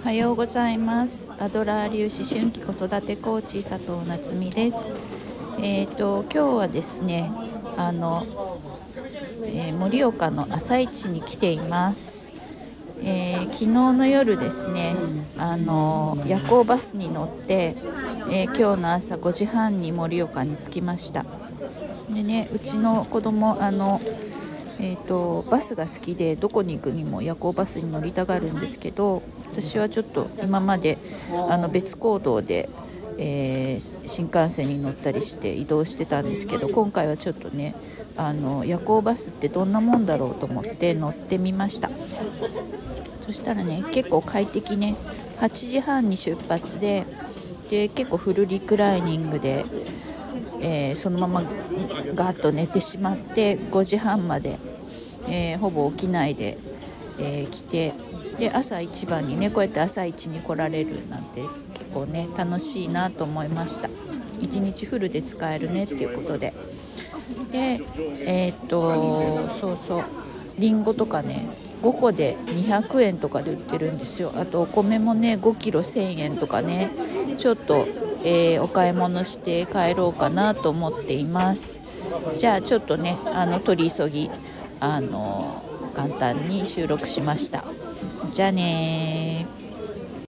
おはようございます。アドラー流思春期子育てコーチ佐藤夏実です。えっ、ー、と今日はですねあのえ盛、ー、岡の朝市に来ています。えー、昨日の夜ですねあの夜行バスに乗って、えー、今日の朝5時半に盛岡に着きました。でねうちの子供あのえーと、バスが好きでどこに行くにも夜行バスに乗りたがるんですけど私はちょっと今まであの別行動で、えー、新幹線に乗ったりして移動してたんですけど今回はちょっとねあの夜行バスってどんなもんだろうと思って乗ってみました。そしたらね結構快適ね8時半に出発でで結構フルリクライニングで、えー、そのままガーッと寝てしまって5時半まで、えー、ほぼ起きないで、えー、来てで朝一番にねこうやって朝一に来られるなんて結構ね楽しいなと思いました。1日フルで使えるねっていうことで。でえ、っとそうそう。りんごとかね5個で200円とかで売ってるんですよ。あとお米もね5キロ1000円とかねちょっと、えー、お買い物して帰ろうかなと思っています。じゃあちょっとねあの取り急ぎあの簡単に収録しました。じゃあね